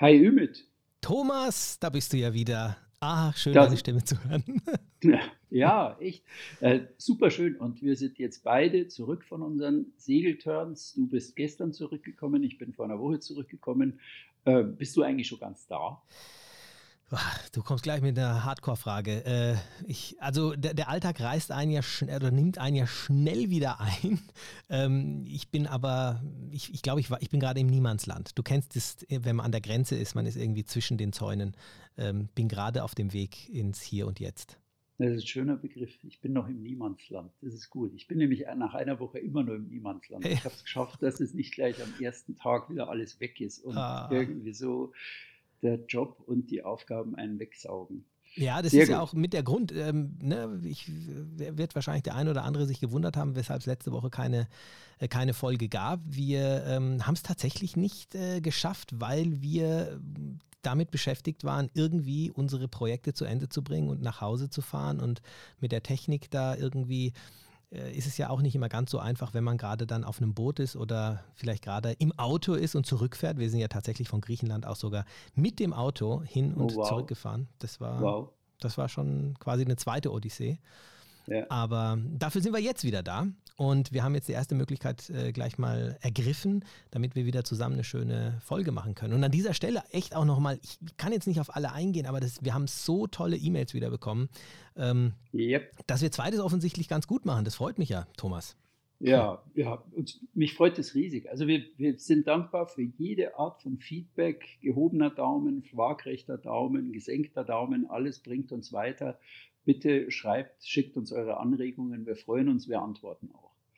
Hi Ümit. Thomas, da bist du ja wieder. Ah, schön, das, deine Stimme zu hören. ja, echt. Äh, super schön. Und wir sind jetzt beide zurück von unseren Segelturns. Du bist gestern zurückgekommen, ich bin vor einer Woche zurückgekommen. Äh, bist du eigentlich schon ganz da? Du kommst gleich mit einer Hardcore-Frage. Äh, also der, der, Alltag reißt einen ja schnell oder nimmt einen ja schnell wieder ein. Ähm, ich bin aber, ich, ich glaube, ich, ich bin gerade im Niemandsland. Du kennst es, wenn man an der Grenze ist, man ist irgendwie zwischen den Zäunen. Ähm, bin gerade auf dem Weg ins Hier und Jetzt. Das ist ein schöner Begriff. Ich bin noch im Niemandsland. Das ist gut. Ich bin nämlich nach einer Woche immer nur im Niemandsland. Ich habe es geschafft, dass es nicht gleich am ersten Tag wieder alles weg ist und ah. irgendwie so der Job und die Aufgaben einen wegsaugen. Ja, das Sehr ist gut. ja auch mit der Grund. Ähm, ne, ich wird wahrscheinlich der eine oder andere sich gewundert haben, weshalb es letzte Woche keine, äh, keine Folge gab. Wir ähm, haben es tatsächlich nicht äh, geschafft, weil wir damit beschäftigt waren, irgendwie unsere Projekte zu Ende zu bringen und nach Hause zu fahren und mit der Technik da irgendwie äh, ist es ja auch nicht immer ganz so einfach, wenn man gerade dann auf einem Boot ist oder vielleicht gerade im Auto ist und zurückfährt. Wir sind ja tatsächlich von Griechenland auch sogar mit dem Auto hin und oh, wow. zurückgefahren. Das war, wow. das war schon quasi eine zweite Odyssee. Ja. Aber dafür sind wir jetzt wieder da und wir haben jetzt die erste Möglichkeit äh, gleich mal ergriffen, damit wir wieder zusammen eine schöne Folge machen können. Und an dieser Stelle echt auch nochmal, ich kann jetzt nicht auf alle eingehen, aber das, wir haben so tolle E-Mails wieder bekommen, ähm, yep. dass wir zweites offensichtlich ganz gut machen. Das freut mich ja, Thomas. Ja, ja, und mich freut es riesig. Also wir, wir sind dankbar für jede Art von Feedback, gehobener Daumen, waagrechter Daumen, gesenkter Daumen, alles bringt uns weiter. Bitte schreibt, schickt uns eure Anregungen. Wir freuen uns, wir antworten auch.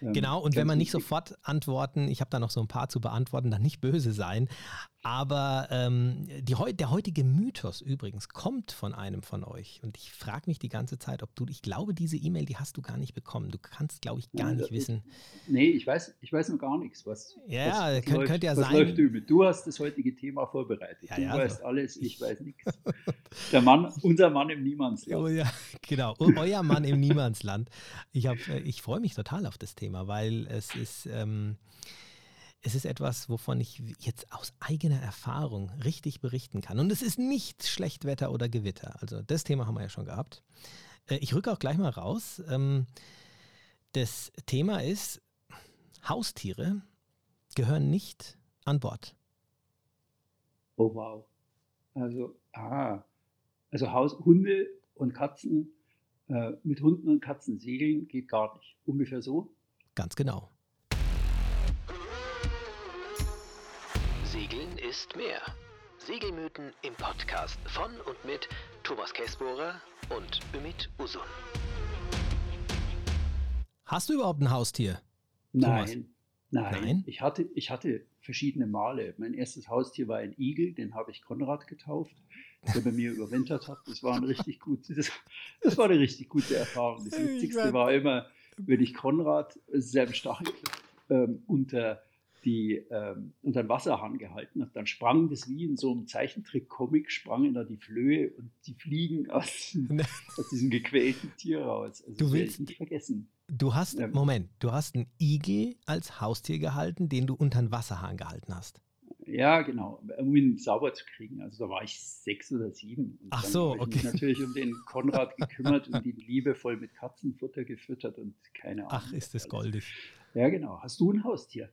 Ähm, genau, und wenn man nicht sofort antworten, ich habe da noch so ein paar zu beantworten, dann nicht böse sein. Aber ähm, die, der heutige Mythos übrigens kommt von einem von euch. Und ich frage mich die ganze Zeit, ob du, ich glaube, diese E-Mail, die hast du gar nicht bekommen. Du kannst, glaube ich, gar ja, nicht wissen. Nee, ich weiß, ich weiß noch gar nichts. Was, ja, was, könnt, läuft, ja was sein. Läuft über. Du hast das heutige Thema vorbereitet. Ja, du ja, weißt so. alles, ich weiß nichts. Der Mann, unser Mann im Niemandsland. Oh ja, genau. Euer Mann im Niemandsland. Ich, äh, ich freue mich total auf das Thema, weil es ist. Ähm, es ist etwas, wovon ich jetzt aus eigener Erfahrung richtig berichten kann. Und es ist nicht Schlechtwetter oder Gewitter. Also das Thema haben wir ja schon gehabt. Äh, ich rücke auch gleich mal raus. Ähm, das Thema ist, Haustiere gehören nicht an Bord. Oh wow. Also, ah, also Haus, Hunde und Katzen, äh, mit Hunden und Katzen segeln geht gar nicht. Ungefähr so? Ganz genau. Segeln ist mehr. Segelmythen im Podcast von und mit Thomas Käsbohrer und Ümit Usun. Hast du überhaupt ein Haustier? Nein, nein, nein. Ich, hatte, ich hatte verschiedene Male. Mein erstes Haustier war ein Igel, den habe ich Konrad getauft, der bei mir überwintert hat. Das war, ein richtig gutes, das war eine richtig gute Erfahrung. Das Witzigste war immer, wenn ich Konrad, sehr im Stachel, ähm, unter die ähm, unter den Wasserhahn gehalten hat. Dann sprang das wie in so einem Zeichentrick-Comic, sprangen da die Flöhe und die Fliegen aus, aus diesem gequälten Tier raus. Also du willst nicht vergessen. Du hast, ähm, Moment, du hast einen Igel als Haustier gehalten, den du unter den Wasserhahn gehalten hast. Ja, genau, um ihn sauber zu kriegen. Also da war ich sechs oder sieben. Und Ach so, okay. Ich mich natürlich um den Konrad gekümmert und ihn liebevoll mit Katzenfutter gefüttert und keine Ahnung. Ach, ist das goldig. Ja, genau. Hast du ein Haustier?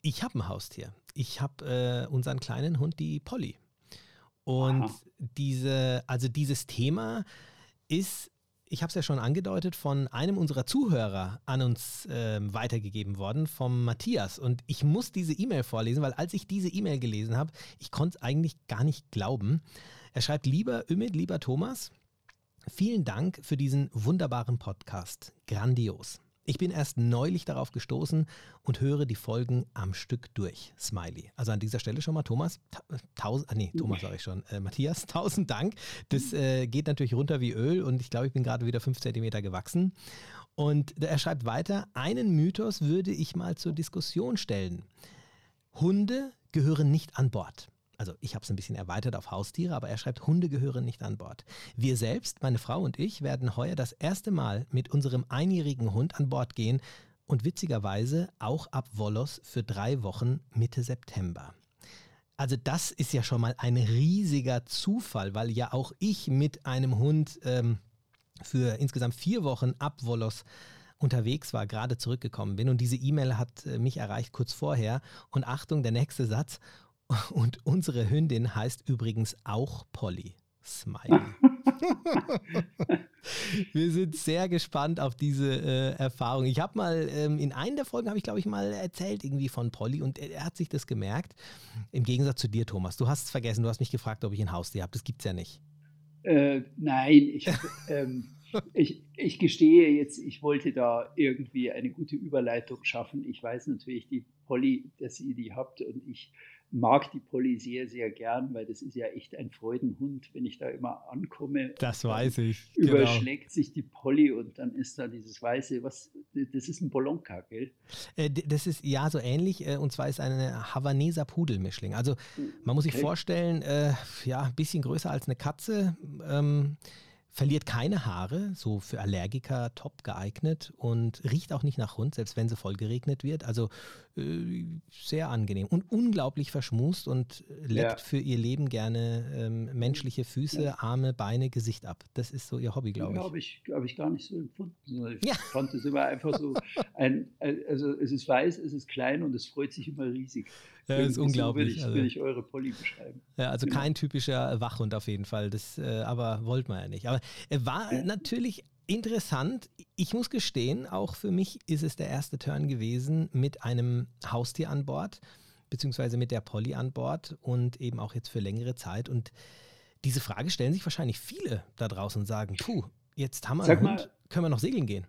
Ich habe ein Haustier. Ich habe äh, unseren kleinen Hund, die Polly. Und Aha. diese, also dieses Thema ist, ich habe es ja schon angedeutet, von einem unserer Zuhörer an uns äh, weitergegeben worden, vom Matthias. Und ich muss diese E-Mail vorlesen, weil als ich diese E-Mail gelesen habe, ich konnte es eigentlich gar nicht glauben. Er schreibt, lieber Ümit, lieber Thomas, vielen Dank für diesen wunderbaren Podcast. Grandios. Ich bin erst neulich darauf gestoßen und höre die Folgen am Stück durch. Smiley. Also an dieser Stelle schon mal Thomas, tausend, ah nee, Thomas sage ich schon, äh, Matthias, tausend Dank. Das äh, geht natürlich runter wie Öl und ich glaube, ich bin gerade wieder fünf Zentimeter gewachsen. Und er schreibt weiter, einen Mythos würde ich mal zur Diskussion stellen. Hunde gehören nicht an Bord also ich habe es ein bisschen erweitert auf Haustiere, aber er schreibt, Hunde gehören nicht an Bord. Wir selbst, meine Frau und ich, werden heuer das erste Mal mit unserem einjährigen Hund an Bord gehen und witzigerweise auch ab Volos für drei Wochen Mitte September. also das ist ja schon mal ein riesiger Zufall, weil ja auch ich mit einem Hund ähm, für insgesamt vier Wochen ab Wolos unterwegs war, gerade zurückgekommen bin. Und diese E-Mail hat äh, mich erreicht kurz vorher. Und Achtung, der nächste Satz. Und unsere Hündin heißt übrigens auch Polly. Smiley. Wir sind sehr gespannt auf diese äh, Erfahrung. Ich habe mal ähm, in einer der Folgen habe ich glaube ich mal erzählt irgendwie von Polly und er, er, hat sich das gemerkt. Im Gegensatz zu dir, Thomas. Du hast es vergessen. Du hast mich gefragt, ob ich ein Haustier habe. Das gibt es ja nicht. Äh, nein, ich, ähm, ich, ich gestehe jetzt, ich wollte da irgendwie eine gute Überleitung schaffen. Ich weiß natürlich, die Polly, dass ihr die habt und ich mag die Polly sehr, sehr gern, weil das ist ja echt ein Freudenhund, wenn ich da immer ankomme. Das weiß ich. Genau. Überschlägt genau. sich die Polly und dann ist da dieses weiße, was, das ist ein Bolonka, gell? Äh, das ist ja so ähnlich äh, und zwar ist eine Havaneser Pudelmischling. Also man muss sich okay. vorstellen, äh, ja, ein bisschen größer als eine Katze. Ähm, verliert keine Haare, so für Allergiker top geeignet und riecht auch nicht nach Hund, selbst wenn sie voll geregnet wird. Also äh, sehr angenehm und unglaublich verschmust und leckt ja. für ihr Leben gerne ähm, menschliche Füße, ja. Arme, Beine, Gesicht ab. Das ist so ihr Hobby, glaube ich. Habe ich, hab ich gar nicht so empfunden. Ich ja. fand es immer einfach so ein, also es ist weiß, es ist klein und es freut sich immer riesig. Ja, das ist unglaublich. So will, ich, will ich eure Polly beschreiben. Ja, also genau. kein typischer Wachhund auf jeden Fall. Das, äh, aber wollte man ja nicht. Aber äh, war ja. natürlich interessant. Ich muss gestehen, auch für mich ist es der erste Turn gewesen mit einem Haustier an Bord, beziehungsweise mit der Polly an Bord und eben auch jetzt für längere Zeit. Und diese Frage stellen sich wahrscheinlich viele da draußen und sagen: Puh, jetzt haben wir einen Hund, können wir noch segeln gehen?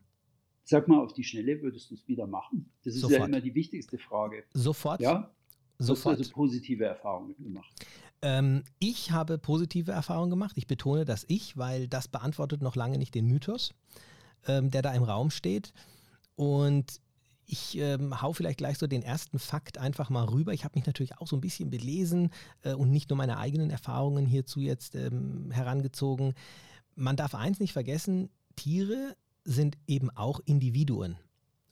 Sag mal, auf die Schnelle würdest du es wieder machen? Das ist Sofort. ja immer die wichtigste Frage. Sofort? Ja. Sofort. Hast du also positive Erfahrungen gemacht? Ähm, ich habe positive Erfahrungen gemacht. Ich betone das ich, weil das beantwortet noch lange nicht den Mythos, ähm, der da im Raum steht. Und ich ähm, hau vielleicht gleich so den ersten Fakt einfach mal rüber. Ich habe mich natürlich auch so ein bisschen belesen äh, und nicht nur meine eigenen Erfahrungen hierzu jetzt ähm, herangezogen. Man darf eins nicht vergessen, Tiere sind eben auch Individuen.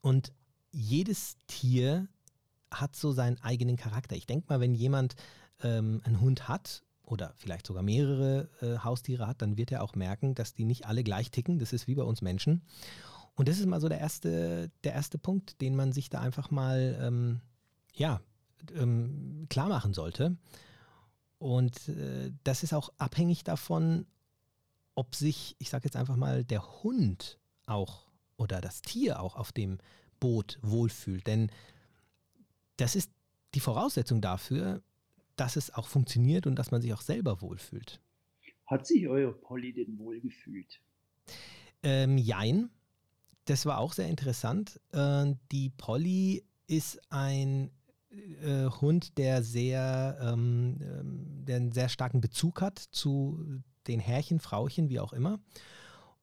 Und jedes Tier hat so seinen eigenen Charakter. Ich denke mal, wenn jemand ähm, einen Hund hat oder vielleicht sogar mehrere äh, Haustiere hat, dann wird er auch merken, dass die nicht alle gleich ticken. Das ist wie bei uns Menschen. Und das ist mal so der erste, der erste Punkt, den man sich da einfach mal ähm, ja, ähm, klar machen sollte. Und äh, das ist auch abhängig davon, ob sich, ich sage jetzt einfach mal, der Hund auch oder das Tier auch auf dem Boot wohlfühlt. Denn das ist die Voraussetzung dafür, dass es auch funktioniert und dass man sich auch selber wohlfühlt. Hat sich euer Polly denn wohlgefühlt? Ähm, jein. Das war auch sehr interessant. Äh, die Polly ist ein äh, Hund, der sehr, ähm, ähm, der einen sehr starken Bezug hat zu den Herrchen, Frauchen, wie auch immer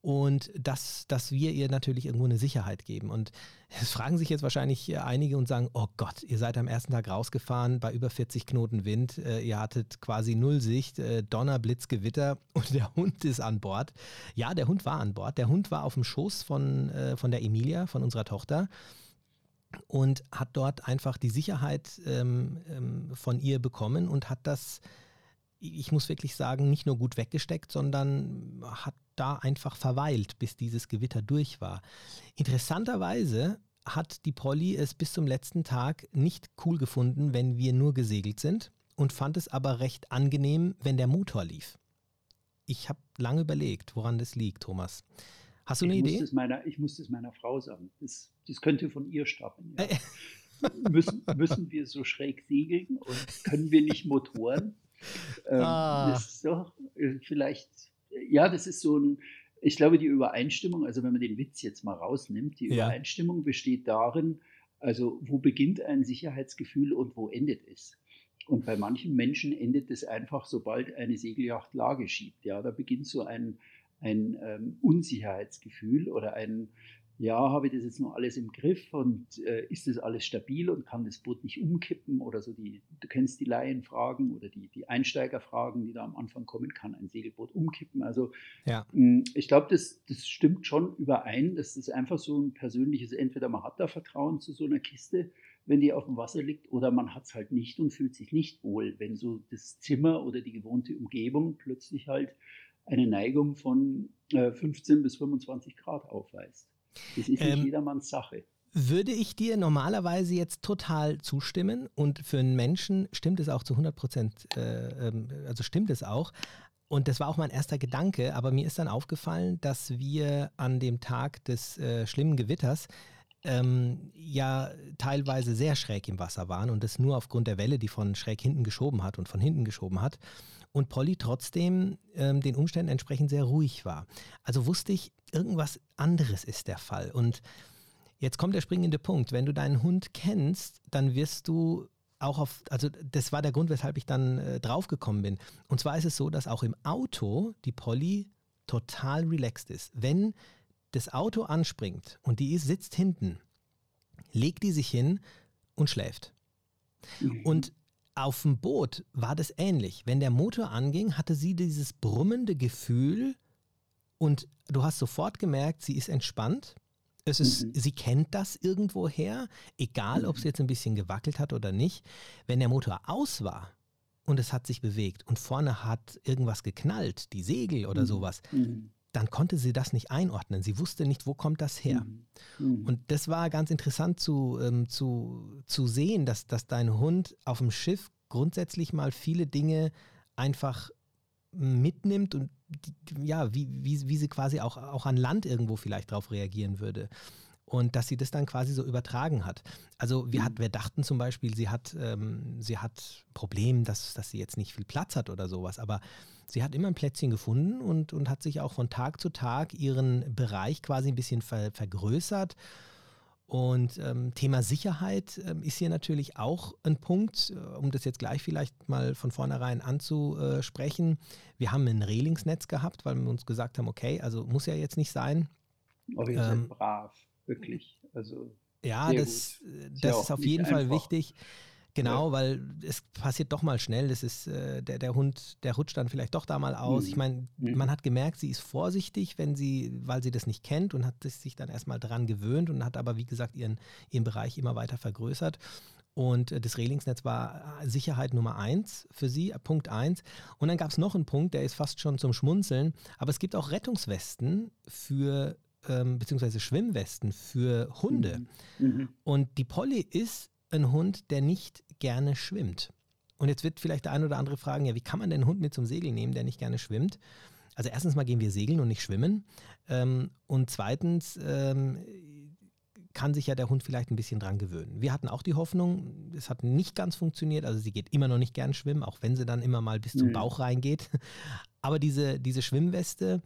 und dass, dass wir ihr natürlich irgendwo eine Sicherheit geben. Und es fragen sich jetzt wahrscheinlich einige und sagen, oh Gott, ihr seid am ersten Tag rausgefahren bei über 40 Knoten Wind, äh, ihr hattet quasi null Sicht, äh, Donner, Blitz, Gewitter und der Hund ist an Bord. Ja, der Hund war an Bord. Der Hund war auf dem Schoß von, äh, von der Emilia, von unserer Tochter und hat dort einfach die Sicherheit ähm, ähm, von ihr bekommen und hat das ich muss wirklich sagen, nicht nur gut weggesteckt, sondern hat da einfach verweilt, bis dieses Gewitter durch war. Interessanterweise hat die Polly es bis zum letzten Tag nicht cool gefunden, wenn wir nur gesegelt sind und fand es aber recht angenehm, wenn der Motor lief. Ich habe lange überlegt, woran das liegt, Thomas. Hast du eine ich Idee? Muss meiner, ich muss das meiner Frau sagen. Das, das könnte von ihr stammen. Ja. müssen, müssen wir so schräg segeln und können wir nicht Motoren? Ähm, ah. Das ist doch äh, vielleicht, ja, das ist so ein, ich glaube, die Übereinstimmung, also wenn man den Witz jetzt mal rausnimmt, die ja. Übereinstimmung besteht darin, also wo beginnt ein Sicherheitsgefühl und wo endet es? Und bei manchen Menschen endet es einfach, sobald eine Segelyacht Lage schiebt. Ja, da beginnt so ein, ein ähm, Unsicherheitsgefühl oder ein, ja, habe ich das jetzt noch alles im Griff und äh, ist das alles stabil und kann das Boot nicht umkippen oder so die, du kennst die Laienfragen oder die, die Einsteigerfragen, die da am Anfang kommen, kann ein Segelboot umkippen. Also ja. mh, hm, ich glaube, das, das stimmt schon überein, dass das einfach so ein persönliches, entweder man hat da Vertrauen zu so einer Kiste, wenn die auf dem Wasser liegt, oder man hat es halt nicht und fühlt sich nicht wohl, wenn so das Zimmer oder die gewohnte Umgebung plötzlich halt eine Neigung von äh, 15 bis 25 Grad aufweist. Das ist nicht ähm, jedermanns Sache. Würde ich dir normalerweise jetzt total zustimmen und für einen Menschen stimmt es auch zu 100 Prozent, äh, ähm, also stimmt es auch. Und das war auch mein erster Gedanke, aber mir ist dann aufgefallen, dass wir an dem Tag des äh, schlimmen Gewitters ähm, ja teilweise sehr schräg im Wasser waren und das nur aufgrund der Welle, die von schräg hinten geschoben hat und von hinten geschoben hat. Und Polly trotzdem ähm, den Umständen entsprechend sehr ruhig war. Also wusste ich, irgendwas anderes ist der Fall. Und jetzt kommt der springende Punkt. Wenn du deinen Hund kennst, dann wirst du auch auf, also das war der Grund, weshalb ich dann äh, draufgekommen bin. Und zwar ist es so, dass auch im Auto die Polly total relaxed ist. Wenn das Auto anspringt und die sitzt hinten, legt die sich hin und schläft. Mhm. Und auf dem Boot war das ähnlich. Wenn der Motor anging, hatte sie dieses brummende Gefühl und du hast sofort gemerkt, sie ist entspannt. Es ist, mhm. Sie kennt das irgendwoher, egal ob es mhm. jetzt ein bisschen gewackelt hat oder nicht. Wenn der Motor aus war und es hat sich bewegt und vorne hat irgendwas geknallt, die Segel oder mhm. sowas, mhm dann konnte sie das nicht einordnen. Sie wusste nicht, wo kommt das her. Mhm. mhm. Und das war ganz interessant zu, ähm, zu, zu sehen, dass, dass dein Hund auf dem Schiff grundsätzlich mal viele Dinge einfach mitnimmt und ja, wie, wie, wie sie quasi auch, auch an Land irgendwo vielleicht drauf reagieren würde und dass sie das dann quasi so übertragen hat. Also wir, hat, wir dachten zum Beispiel, sie hat, ähm, sie hat Problem, dass, dass sie jetzt nicht viel Platz hat oder sowas, aber sie hat immer ein Plätzchen gefunden und, und hat sich auch von Tag zu Tag ihren Bereich quasi ein bisschen ver, vergrößert. Und ähm, Thema Sicherheit ähm, ist hier natürlich auch ein Punkt, äh, um das jetzt gleich vielleicht mal von vornherein anzusprechen. Wir haben ein Rehlingsnetz gehabt, weil wir uns gesagt haben, okay, also muss ja jetzt nicht sein. Aber ihr seid ähm, brav wirklich. Also ja, das, das ist, auf jeden Fall wichtig. Genau, ja. weil es passiert doch mal schnell. Das ist, äh, der, der Hund, der rutscht dann vielleicht doch da mal aus. Mhm. Ich meine, mhm. man hat gemerkt, sie ist vorsichtig, wenn sie, weil sie das nicht kennt und hat sich dann erstmal dran gewöhnt und hat aber, wie gesagt, ihren, ihren Bereich immer weiter vergrößert. Und äh, das Rehlingsnetz war äh, Sicherheit Nummer eins für sie, äh, Punkt eins. Und dann gab es noch einen Punkt, der ist fast schon zum Schmunzeln. Aber es gibt auch Rettungswesten für ähm, beziehungsweise Schwimmwesten für Hunde. Mhm. mhm. Und die Polly ist ein Hund, der nicht gerne schwimmt. Und jetzt wird vielleicht der eine oder andere fragen, ja, wie kann man denn einen Hund mit zum Segel nehmen, der nicht gerne schwimmt? Also erstens mal gehen wir segeln und nicht schwimmen. Ähm, und zweitens ähm, kann sich ja der Hund vielleicht ein bisschen dran gewöhnen. Wir hatten auch die Hoffnung, es hat nicht ganz funktioniert. Also sie geht immer noch nicht gern schwimmen, auch wenn sie dann immer mal bis zum mhm. Bauch reingeht. Aber diese, diese Schwimmweste,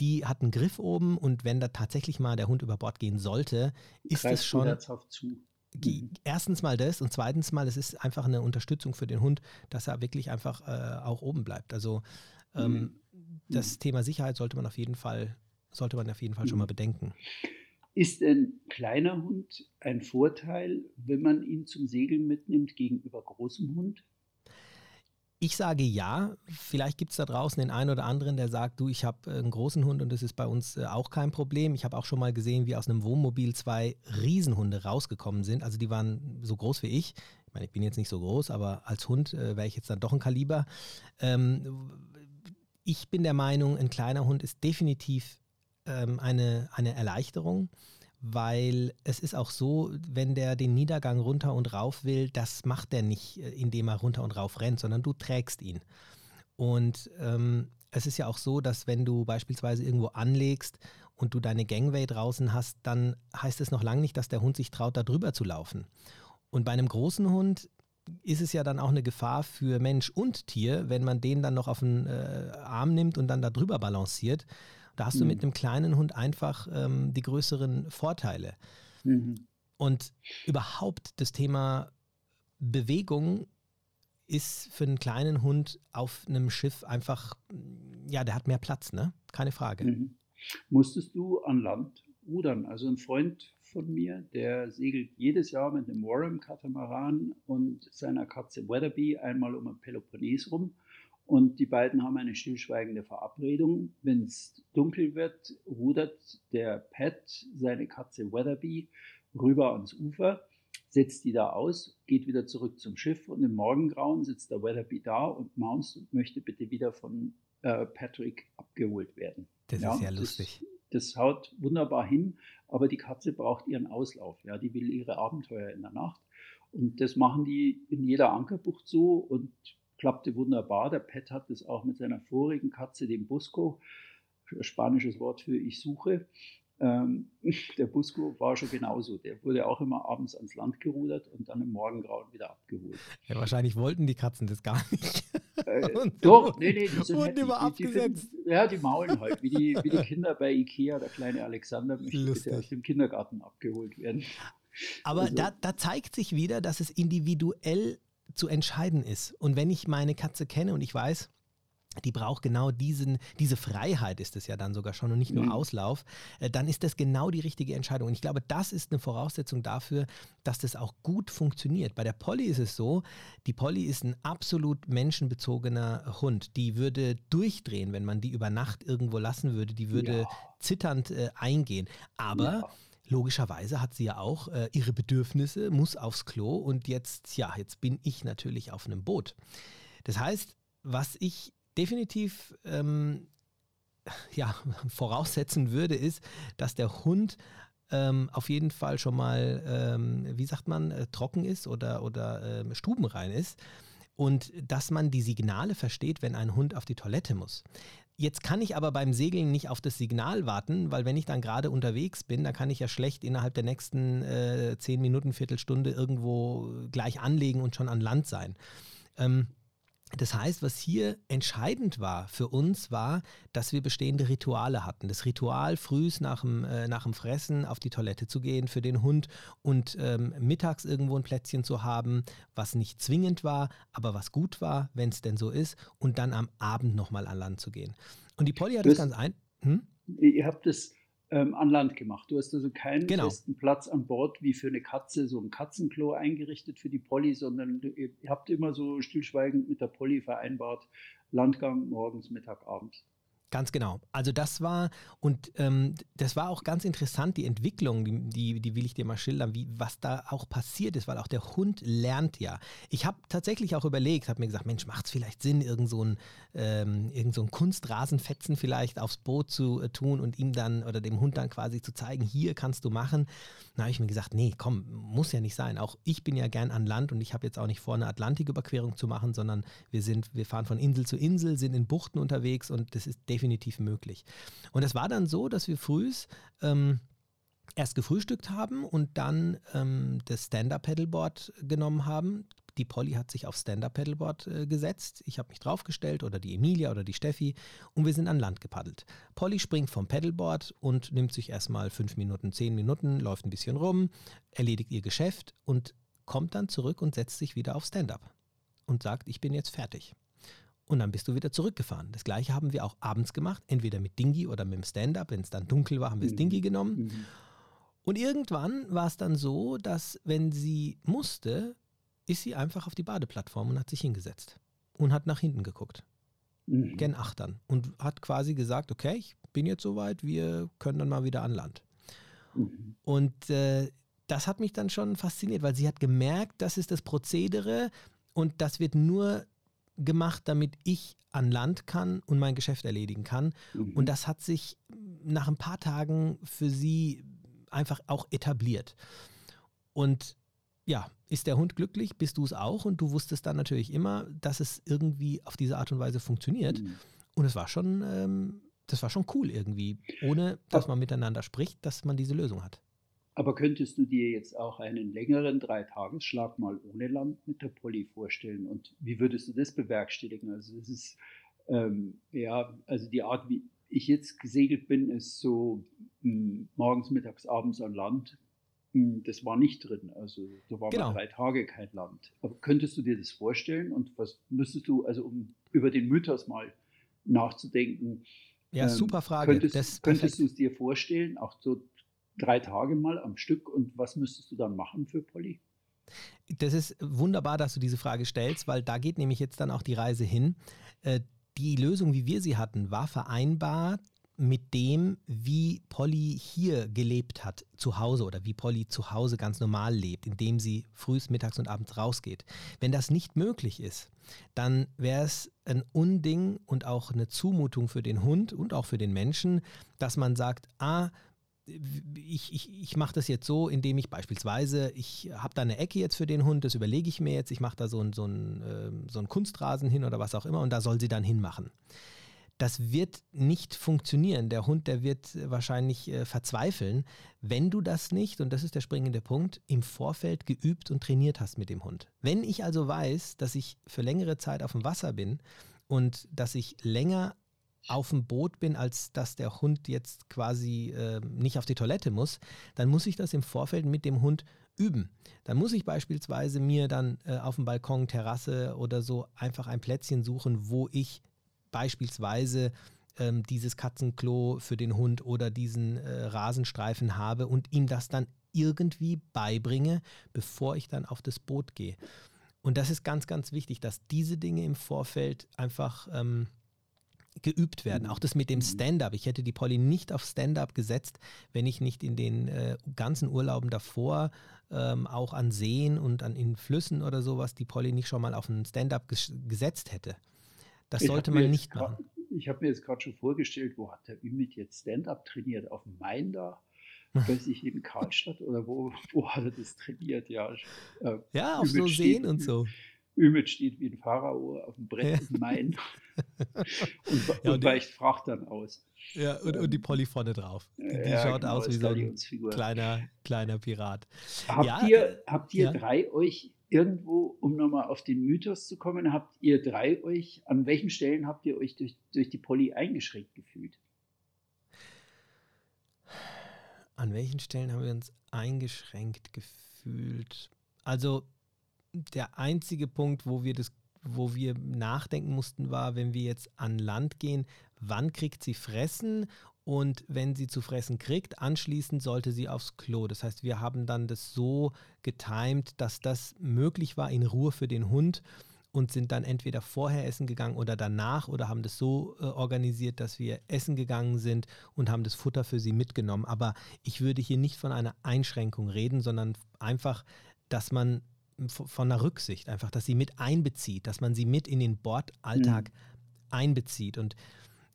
die hat einen Griff oben und wenn da tatsächlich mal der Hund über Bord gehen sollte, ist es schon. Zu. Mhm. Erstens mal das und zweitens mal, es ist einfach eine Unterstützung für den Hund, dass er wirklich einfach äh, auch oben bleibt. Also ähm, mhm. das mhm. Thema Sicherheit sollte man auf jeden Fall, sollte man auf jeden Fall schon mal mhm. bedenken. Ist ein kleiner Hund ein Vorteil, wenn man ihn zum Segeln mitnimmt gegenüber großem Hund? Ich sage ja. Vielleicht gibt es da draußen den einen oder anderen, der sagt, du, ich habe äh, einen großen Hund und das ist bei uns äh, auch kein Problem. Ich habe auch schon mal gesehen, wie aus einem Wohnmobil zwei Riesenhunde rausgekommen sind. Also die waren so groß wie ich. Ich meine, ich bin jetzt nicht so groß, aber als Hund äh, wäre ich jetzt dann doch ein Kaliber. Ähm, ich bin der Meinung, ein kleiner Hund ist definitiv ähm, eine, eine Erleichterung weil es ist auch so, wenn der den Niedergang runter und rauf will, das macht er nicht, äh, indem er runter und rauf rennt, sondern du trägst ihn. Und ähm, es ist ja auch so, dass wenn du beispielsweise irgendwo anlegst und du deine Gangway draußen hast, dann heißt es noch lange nicht, dass der Hund sich traut, da drüber zu laufen. Und bei einem großen Hund ist es ja dann auch eine Gefahr für Mensch und Tier, wenn man den dann noch auf den äh, Arm nimmt und dann da drüber balanciert. Da hast mhm. du mit mhm. einem kleinen Hund einfach ähm, die größeren Vorteile. Mhm. Und überhaupt das Thema Bewegung ist für einen kleinen Hund auf einem Schiff einfach, ja, der hat mehr Platz, ne? Keine Frage. Mhm. Musstest du an Land rudern? Also ein Freund von mir, der segelt jedes Jahr mit dem Warham-Katamaran und seiner Katze Weatherby einmal um den Peloponnes rum und die beiden haben eine stillschweigende Verabredung. Wenn es dunkel wird, rudert der Pat, seine Katze Weatherby, rüber ans Ufer, setzt die da aus, geht wieder zurück zum Schiff und im Morgengrauen sitzt der Weatherby da und maunst und möchte bitte wieder von äh, Patrick abgeholt werden. Das ja, ist ja lustig. Das, das haut wunderbar hin, aber die Katze braucht ihren Auslauf. Ja, die will ihre Abenteuer in der Nacht. Und das machen die in jeder Ankerbucht so und klappte wunderbar. Der Pet hat das auch mit seiner vorigen Katze, dem Busco, spanisches Wort für ich suche. Ähm, der Busco war schon genauso. Der wurde auch immer abends ans Land gerudert und dann im Morgengrauen wieder abgeholt. Ja, wahrscheinlich wollten die Katzen das gar nicht. Äh, doch, nee, nee, die sind wurden immer die, abgesetzt. Die finden, ja, die maulen halt, wie die, wie die Kinder bei Ikea, der kleine Alexander möchte aus dem Kindergarten abgeholt werden. Aber also. da, da zeigt sich wieder, dass es individuell zu entscheiden ist. Und wenn ich meine Katze kenne und ich weiß, die braucht genau diesen, diese Freiheit ist es ja dann sogar schon und nicht nur mhm. Auslauf, äh, dann ist das genau die richtige Entscheidung. Und ich glaube, das ist eine Voraussetzung dafür, dass das auch gut funktioniert. Bei der Polly ist es so, die Polly ist ein absolut menschenbezogener Hund. Die würde durchdrehen, wenn man die über Nacht irgendwo lassen würde. Die würde ja. zitternd äh, eingehen. Aber ja. Logischerweise hat sie ja auch äh, ihre Bedürfnisse, muss aufs Klo und jetzt, ja, jetzt bin ich natürlich auf einem Boot. Das heißt, was ich definitiv ähm, ja, voraussetzen würde, ist, dass der Hund ähm, auf jeden Fall schon mal, ähm, wie sagt man, äh, trocken ist oder, oder äh, stubenrein ist und dass man die Signale versteht, wenn ein Hund auf die Toilette muss. Jetzt kann ich aber beim Segeln nicht auf das Signal warten, weil wenn ich dann gerade unterwegs bin, dann kann ich ja schlecht innerhalb der nächsten äh, zehn Minuten, Viertelstunde irgendwo gleich anlegen und schon an Land sein. Ähm, das heißt, was hier entscheidend war für uns, war, dass wir bestehende Rituale hatten. Das Ritual, frühs nach dem, äh, nach dem Fressen auf die Toilette zu gehen für den Hund und ähm, mittags irgendwo ein Plätzchen zu haben, was nicht zwingend war, aber was gut war, wenn es denn so ist, und dann am Abend nochmal an Land zu gehen. Und die Polly hat das, das ganz ein. Hm? Ihr habt das ähm, an Land gemacht. Du hast also keinen genau. festen Platz an Bord wie für eine Katze, so ein Katzenklo eingerichtet für die Polly, sondern ihr habt immer so stillschweigend mit der Polly vereinbart, Landgang morgens, Mittag, abends. Ganz genau. Also das war, und ähm, das war auch ganz interessant, die Entwicklung, die, die, will ich dir mal schildern, wie, was da auch passiert ist, weil auch der Hund lernt ja. Ich habe tatsächlich auch überlegt, habe mir gesagt, Mensch, macht es vielleicht Sinn, irgend so ein, ähm, Kunstrasenfetzen vielleicht aufs Boot zu äh, tun und ihm dann oder dem Hund dann quasi zu zeigen, hier kannst du machen. Da habe ich mir gesagt, nee, komm, muss ja nicht sein. Auch ich bin ja gern an Land und ich habe jetzt auch nicht vor, eine Atlantiküberquerung zu machen, sondern wir sind, wir fahren von Insel zu Insel, sind in Buchten unterwegs und das ist definitiv definitiv möglich. Und es war dann so, dass wir frühs ähm, erst gefrühstückt haben und dann ähm, das Stand-Up-Pedalboard genommen haben. Die Polly hat sich auf Stand-Up-Pedalboard äh, gesetzt. Ich habe mich draufgestellt oder die Emilia oder die Steffi und wir sind an Land gepaddelt. Polly springt vom Pedalboard und nimmt sich erstmal fünf Minuten, zehn Minuten, läuft ein bisschen rum, erledigt ihr Geschäft und kommt dann zurück und setzt sich wieder auf Stand-Up und sagt, ich bin jetzt fertig und dann bist du wieder zurückgefahren. Das gleiche haben wir auch abends gemacht, entweder mit Dingi oder mit dem Stand-up. Wenn es dann dunkel war, haben wir das mhm. Dingi genommen. Mhm. Und irgendwann war es dann so, dass wenn sie musste, ist sie einfach auf die Badeplattform und hat sich hingesetzt und hat nach hinten geguckt. Mhm. Gen 8 dann. Und hat quasi gesagt, okay, ich bin jetzt soweit, wir können dann mal wieder an Land. Mhm. Und äh, das hat mich dann schon fasziniert, weil sie hat gemerkt, das ist das Prozedere und das wird nur gemacht, damit ich an Land kann und mein Geschäft erledigen kann. Mhm. Und das hat sich nach ein paar Tagen für sie einfach auch etabliert. Und ja, ist der Hund glücklich, bist du es auch und du wusstest dann natürlich immer, dass es irgendwie auf diese Art und Weise funktioniert. Mhm. Und es war schon, ähm, das war schon cool irgendwie, ohne dass man miteinander spricht, dass man diese Lösung hat. Aber könntest du dir jetzt auch einen längeren Dreitagesschlag mal ohne Land mit der Polly vorstellen? Und wie würdest du das bewerkstelligen? Also es ist ähm, ja, also die Art, wie ich jetzt gesegelt bin, ist so mh, hm, morgens, mittags, abends an Land. Mh, hm, das war nicht drin. Also da war genau. mal drei Tage kein Land. Aber könntest du dir das vorstellen? Und was müsstest du, also um über den Mythos mal nachzudenken, ja, ähm, super Frage. Könntest, könntest du es dir vorstellen, auch so drei Tage mal am Stück und was müsstest du dann machen für Polly? Das ist wunderbar, dass du diese Frage stellst, weil da geht nämlich jetzt dann auch die Reise hin. Äh, die Lösung, wie wir sie hatten, war vereinbar mit dem, wie Polly hier gelebt hat, zu Hause oder wie Polly zu Hause ganz normal lebt, indem sie frühs, mittags und abends rausgeht. Wenn das nicht möglich ist, dann wäre es ein Unding und auch eine Zumutung für den Hund und auch für den Menschen, dass man sagt, ah, ich, ich, ich mache das jetzt so, indem ich beispielsweise, ich habe da eine Ecke jetzt für den Hund, das überlege ich mir jetzt, ich mache da so einen so äh, so ein Kunstrasen hin oder was auch immer und da soll sie dann hinmachen. Das wird nicht funktionieren. Der Hund, der wird wahrscheinlich äh, verzweifeln, wenn du das nicht, und das ist der springende Punkt, im Vorfeld geübt und trainiert hast mit dem Hund. Wenn ich also weiß, dass ich für längere Zeit auf dem Wasser bin und dass ich länger auf dem Boot bin, als dass der Hund jetzt quasi äh, nicht auf die Toilette muss, dann muss ich das im Vorfeld mit dem Hund üben. Dann muss ich beispielsweise mir dann äh, auf dem Balkon, Terrasse oder so einfach ein Plätzchen suchen, wo ich beispielsweise ähm, dieses Katzenklo für den Hund oder diesen äh, Rasenstreifen habe und ihm das dann irgendwie beibringe, bevor ich dann auf das Boot gehe. Und das ist ganz, ganz wichtig, dass diese Dinge im Vorfeld einfach ähm, geübt werden. Auch das mit dem mhm. Stand-up. Ich hätte die Polly nicht auf Stand-up gesetzt, wenn ich nicht in den äh, ganzen Urlauben davor ähm, auch an Seen und an in Flüssen oder sowas die Polly nicht schon mal auf ein Stand-up ges gesetzt hätte. Das ich sollte man nicht grad, machen. Ich habe mir jetzt gerade schon vorgestellt, wo hat der Ümit jetzt Stand-up trainiert? Auf dem Main da? weiß ich, in Karlstadt oder wo, wo hat er das trainiert? Ja, äh, ja auf so Seen und so. Ümit steht wie ein Pharao auf dem Brett ja. im Main und, ja, und weicht Fracht dann aus. Ja, und, und die Polly vorne drauf. Die, die ja, schaut genau, aus wie so ein kleiner, kleiner Pirat. Habt ja, ihr, habt ihr drei euch irgendwo, um nochmal auf den Mythos zu kommen, habt ihr drei euch, an welchen Stellen habt ihr euch durch, durch die Polly eingeschränkt gefühlt? An welchen Stellen haben wir uns eingeschränkt gefühlt? Also der einzige Punkt, wo wir das wo wir nachdenken mussten, war, wenn wir jetzt an Land gehen, wann kriegt sie fressen und wenn sie zu fressen kriegt, anschließend sollte sie aufs Klo. Das heißt, wir haben dann das so getimt, dass das möglich war in Ruhe für den Hund und sind dann entweder vorher essen gegangen oder danach oder haben das so äh, organisiert, dass wir essen gegangen sind und haben das Futter für sie mitgenommen. Aber ich würde hier nicht von einer Einschränkung reden, sondern einfach, dass man von einer Rücksicht einfach, dass sie mit einbezieht, dass man sie mit in den Bordalltag mhm. einbezieht. Und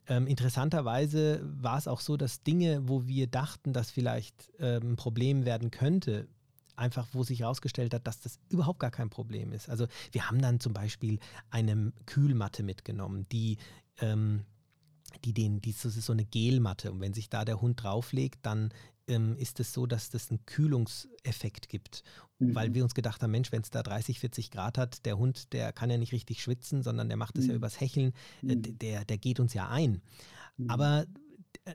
ähm, interessanterweise war es auch so, dass Dinge, wo wir dachten, dass vielleicht ähm, ein Problem werden könnte, einfach wo sich herausgestellt hat, dass das überhaupt gar kein Problem ist. Also wir haben dann zum Beispiel eine Kühlmatte mitgenommen, die ähm, die den, die, das ist so eine Gelmatte und wenn sich da der Hund drauflegt, dann ähm, ist es so, dass das einen Kühlungseffekt gibt. Mhm. Weil wir uns gedacht haben, Mensch, wenn es da 30, 40 Grad hat, der Hund, der kann ja nicht richtig schwitzen, sondern der macht es mhm. ja übers Hecheln, äh, mhm. der, der geht uns ja ein. Mhm. Aber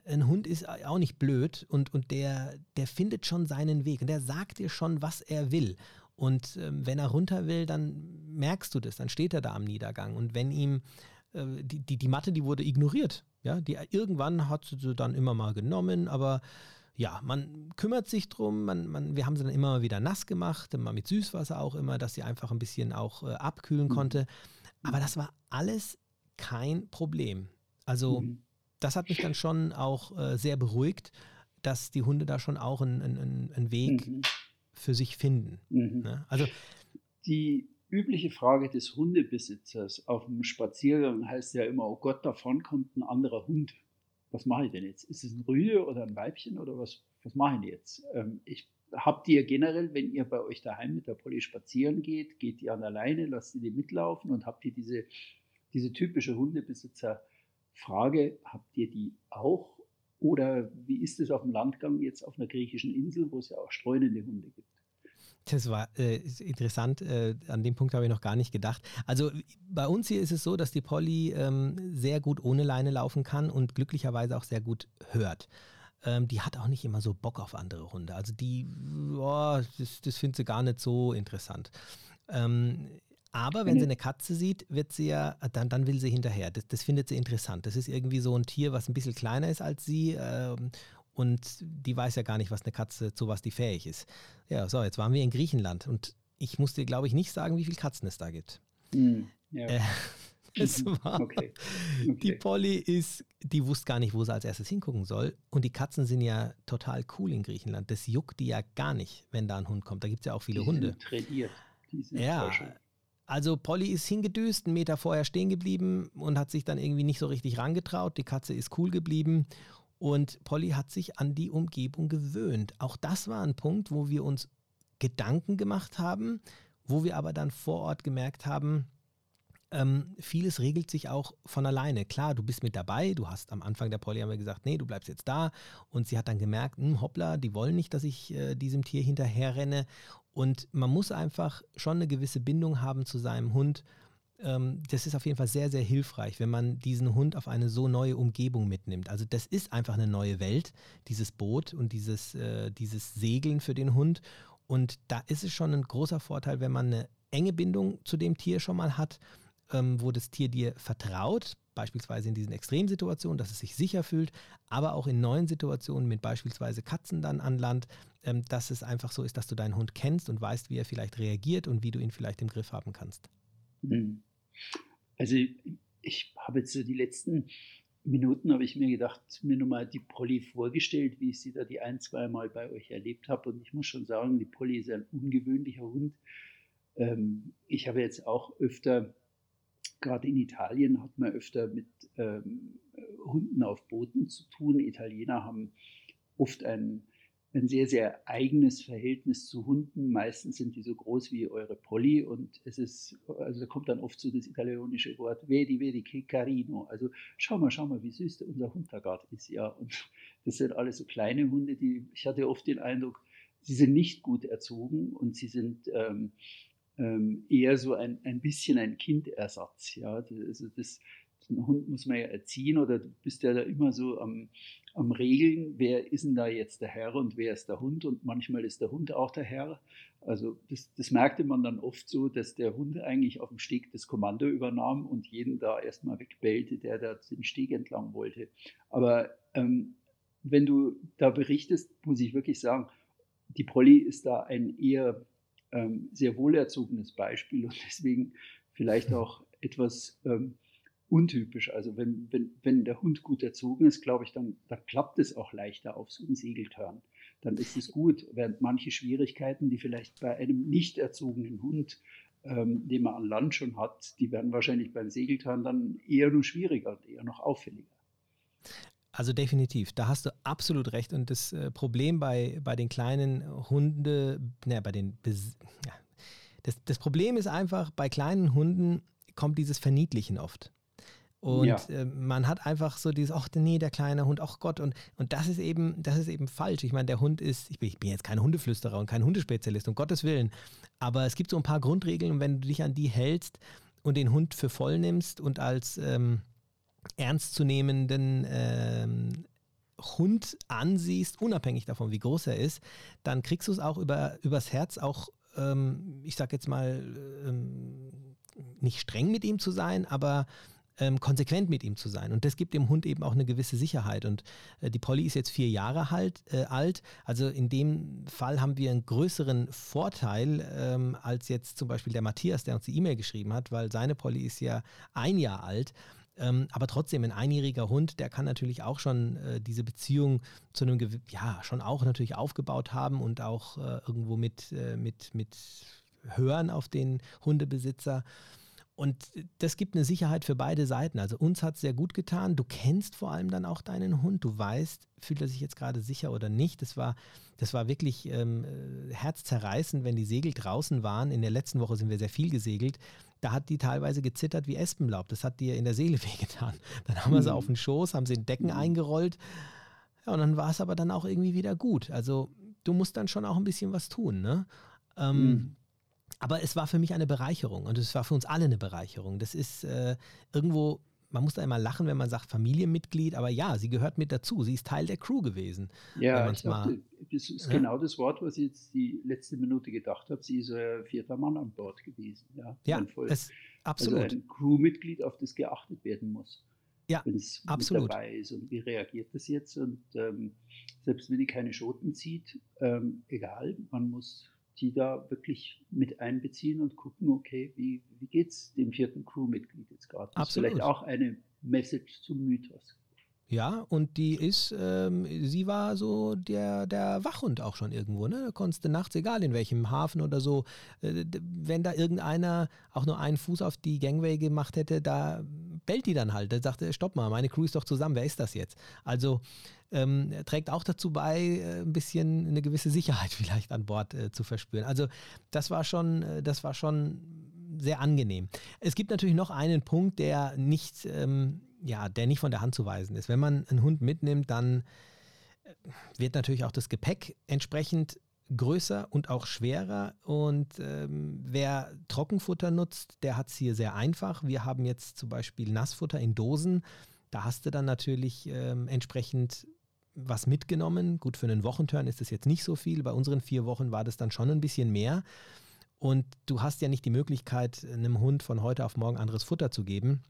ein Hund ist auch nicht blöd und, und der, der findet schon seinen Weg und der sagt dir schon, was er will. Und ähm, wenn er runter will, dann merkst du das, dann steht er da am Niedergang. Und wenn ihm äh, die, die, die Matte, die wurde ignoriert. Ja, die irgendwann hat sie dann immer mal genommen, aber ja, man kümmert sich drum, man, man, wir haben sie dann immer wieder nass gemacht, immer mit Süßwasser auch immer, dass sie einfach ein bisschen auch äh, abkühlen mhm. konnte. Aber das war alles kein Problem. Also mhm. das hat mich dann schon auch äh, sehr beruhigt, dass die Hunde da schon auch einen, einen, einen Weg mhm. für sich finden. Mhm. Ne? Also die übliche Frage des Hundebesitzers auf dem Spaziergang heißt ja immer, oh Gott, davon kommt ein anderer Hund was mache ich denn jetzt? Ist es ein Rüde oder ein Weibchen oder was, was mache ich jetzt? Ähm, ich, habt ihr generell, wenn ihr bei euch daheim mit der Polly spazieren geht, geht ihr an alleine, lasst ihr die mitlaufen und habt ihr diese, diese typische Hundebesitzer-Frage, habt ihr die auch? Oder wie ist es auf dem Landgang jetzt auf einer griechischen Insel, wo es ja auch streunende Hunde gibt? Das war äh, interessant. Äh, an dem Punkt habe ich noch gar nicht gedacht. Also bei uns hier ist es so, dass die Polly ähm, sehr gut ohne Leine laufen kann und glücklicherweise auch sehr gut hört. Ähm, die hat auch nicht immer so Bock auf andere Hunde. Also die, oh, das, das findet sie gar nicht so interessant. Ähm, aber wenn sie eine Katze sieht, wird sie ja, dann, dann will sie hinterher. Das, das findet sie interessant. Das ist irgendwie so ein Tier, was ein bisschen kleiner ist als sie ähm, und die weiß ja gar nicht, was eine Katze, zu was die fähig ist. Ja, so, jetzt waren wir in Griechenland und ich muss dir, glaube ich, nicht sagen, wie viele Katzen es da gibt. Mm, ja. äh, Es mhm. war, okay. Okay. Die Polly ist, die wusste gar nicht, wo sie als erstes hingucken soll. Und die Katzen sind ja total cool in Griechenland. Das juckt die ja gar nicht, wenn da ein Hund kommt. Da gibt es ja auch viele die Hunde. Sind trainiert. Die sind ja, also Polly ist hingedüst, einen Meter vorher stehen geblieben und hat sich dann irgendwie nicht so richtig rangetraut. Die Katze ist cool geblieben und Polly hat sich an die Umgebung gewöhnt. Auch das war ein Punkt, wo wir uns Gedanken gemacht haben, wo wir aber dann vor Ort gemerkt haben, ähm, vieles regelt sich auch von alleine. Klar, du bist mit dabei, du hast am Anfang der Polly haben wir gesagt, nee, du bleibst jetzt da. Und sie hat dann gemerkt, hm, hoppla, die wollen nicht, dass ich äh, diesem Tier hinterherrenne. Und man muss einfach schon eine gewisse Bindung haben zu seinem Hund. Ähm, das ist auf jeden Fall sehr, sehr hilfreich, wenn man diesen Hund auf eine so neue Umgebung mitnimmt. Also das ist einfach eine neue Welt, dieses Boot und dieses, äh, dieses Segeln für den Hund. Und da ist es schon ein großer Vorteil, wenn man eine enge Bindung zu dem Tier schon mal hat, ähm, wo das Tier dir vertraut, beispielsweise in diesen Extremsituationen, dass es sich sicher fühlt, aber auch in neuen Situationen mit beispielsweise Katzen dann an Land, ähm, dass es einfach so ist, dass du deinen Hund kennst und weißt, wie er vielleicht reagiert und wie du ihn vielleicht im Griff haben kannst. Hm. Also ich habe jetzt so die letzten Minuten habe ich mir gedacht, mir nochmal die Polly vorgestellt, wie ich sie da die ein, zwei Mal bei euch erlebt habe. Und ich muss schon sagen, die Polly ist ein ungewöhnlicher Hund. Ähm, ich habe jetzt auch öfter gerade in Italien hat man öfter mit ähm, Hunden auf Booten zu tun. Italiener haben oft ein, ein sehr, sehr eigenes Verhältnis zu Hunden. Meistens sind die so groß wie eure Polly und es ist, also da kommt dann oft so das italienische Wort vedi, vedi, che carino. Also schau mal, schau mal, wie süß unser Hund da gerade ist. Ja, und das sind alles so kleine Hunde, die, ich hatte oft den Eindruck, sie sind nicht gut erzogen und sie sind, ähm, ähm, eher so ein, ein bisschen ein Kindersatz. Ja? Also das, den Hund muss man ja erziehen oder du bist ja da immer so am, am Regeln, wer ist denn da jetzt der Herr und wer ist der Hund und manchmal ist der Hund auch der Herr. Also das, das merkte man dann oft so, dass der Hund eigentlich auf dem Steg das Kommando übernahm und jeden da erstmal wegbellte, der da den Steg entlang wollte. Aber ähm, wenn du da berichtest, muss ich wirklich sagen, die Polly ist da ein eher ähm, sehr wohlerzogenes Beispiel und deswegen vielleicht auch etwas ähm, untypisch. Also wenn, wenn, wenn der Hund gut erzogen ist, glaube ich, dann, dann klappt es auch leichter auf so einem Segeltörn. Dann ist es gut, während manche Schwierigkeiten, die vielleicht bei einem nicht erzogenen Hund, ähm, den man an Land schon hat, die werden wahrscheinlich beim Segeltörn dann eher nur schwieriger und eher noch auffälliger. Also definitiv, da hast du absolut recht. Und das äh, Problem bei, bei den kleinen Hunde, ne, bei den Bes ja, das, das Problem ist einfach, bei kleinen Hunden kommt dieses Verniedlichen oft. Und ja. äh, man hat einfach so dieses, ach nee, der kleine Hund, ach Gott, und, und das ist eben, das ist eben falsch. Ich meine, der Hund ist, ich bin, ich bin, jetzt kein Hundeflüsterer und kein Hundespezialist, um Gottes Willen. Aber es gibt so ein paar Grundregeln und wenn du dich an die hältst und den Hund für voll nimmst und als ähm, ernstzunehmenden ähm, Hund ansiehst, unabhängig davon, wie groß er ist, dann kriegst du es auch über, übers Herz, auch, ähm, ich sag jetzt mal, ähm, nicht streng mit ihm zu sein, aber ähm, konsequent mit ihm zu sein. Und das gibt dem Hund eben auch eine gewisse Sicherheit. Und äh, die Polly ist jetzt vier Jahre halt, äh, alt. Also in dem Fall haben wir einen größeren Vorteil ähm, als jetzt zum Beispiel der Matthias, der uns die E-Mail geschrieben hat, weil seine Polly ist ja ein Jahr alt. Ähm, aber trotzdem, ein einjähriger Hund, der kann natürlich auch schon äh, diese Beziehung zu einem, ja, schon auch natürlich aufgebaut haben und auch äh, irgendwo mit, äh, mit, mit hören auf den Hundebesitzer. Und das gibt eine Sicherheit für beide Seiten. Also uns hat es sehr gut getan. Du kennst vor allem dann auch deinen Hund. Du weißt, fühlt er sich jetzt gerade sicher oder nicht. Das war, das war wirklich ähm, äh, herzzerreißend, wenn die Segel draußen waren. In der letzten Woche sind wir sehr viel gesegelt da hat die teilweise gezittert wie Espenlaub. Das hat dir in der Seele wehgetan. Dann haben wir sie mhm. auf den Schoß, haben sie in Decken mhm. eingerollt. Ja, und dann war es aber dann auch irgendwie wieder gut. Also du musst dann schon auch ein bisschen was tun. Ne? Ähm, mhm. Aber es war für mich eine Bereicherung und es war für uns alle eine Bereicherung. Das ist äh, irgendwo man muss da immer lachen, wenn man sagt Familienmitglied, aber ja, sie gehört mit dazu. Sie ist Teil der Crew gewesen. Ja, ich dachte, das ist ja. genau das Wort, was ich jetzt die letzte Minute gedacht habe. Sie ist ein vierter Mann an Bord gewesen. Ja, ja es, absolut. Also ein Crewmitglied, auf das geachtet werden muss. Ja, wenn es absolut. dabei ist und wie reagiert das jetzt? Und ähm, selbst wenn die keine Schoten zieht, ähm, egal, man muss die da wirklich mit einbeziehen und gucken, okay, wie, wie geht es dem vierten Crewmitglied jetzt gerade? Das Absolut. ist vielleicht auch eine Message zum Mythos. Ja, und die ist, ähm, sie war so der, der Wachhund auch schon irgendwo, ne? Da konntest du nachts, egal in welchem Hafen oder so, äh, wenn da irgendeiner auch nur einen Fuß auf die Gangway gemacht hätte, da bellt die dann halt. Da sagte, stopp mal, meine Crew ist doch zusammen, wer ist das jetzt? Also ähm, trägt auch dazu bei, äh, ein bisschen eine gewisse Sicherheit vielleicht an Bord äh, zu verspüren. Also das war schon, äh, das war schon sehr angenehm. Es gibt natürlich noch einen Punkt, der nicht, ähm, ja, der nicht von der Hand zu weisen ist. Wenn man einen Hund mitnimmt, dann äh, wird natürlich auch das Gepäck entsprechend größer und auch schwerer. Und ähm, wer Trockenfutter nutzt, der hat es hier sehr einfach. Wir haben jetzt zum Beispiel Nassfutter in Dosen. Da hast du dann natürlich ähm, entsprechend was mitgenommen. Gut, für einen Wochenturn ist das jetzt nicht so viel. Bei unseren vier Wochen war das dann schon ein bisschen mehr. Und du hast ja nicht die Möglichkeit, einem Hund von heute auf morgen anderes Futter zu geben.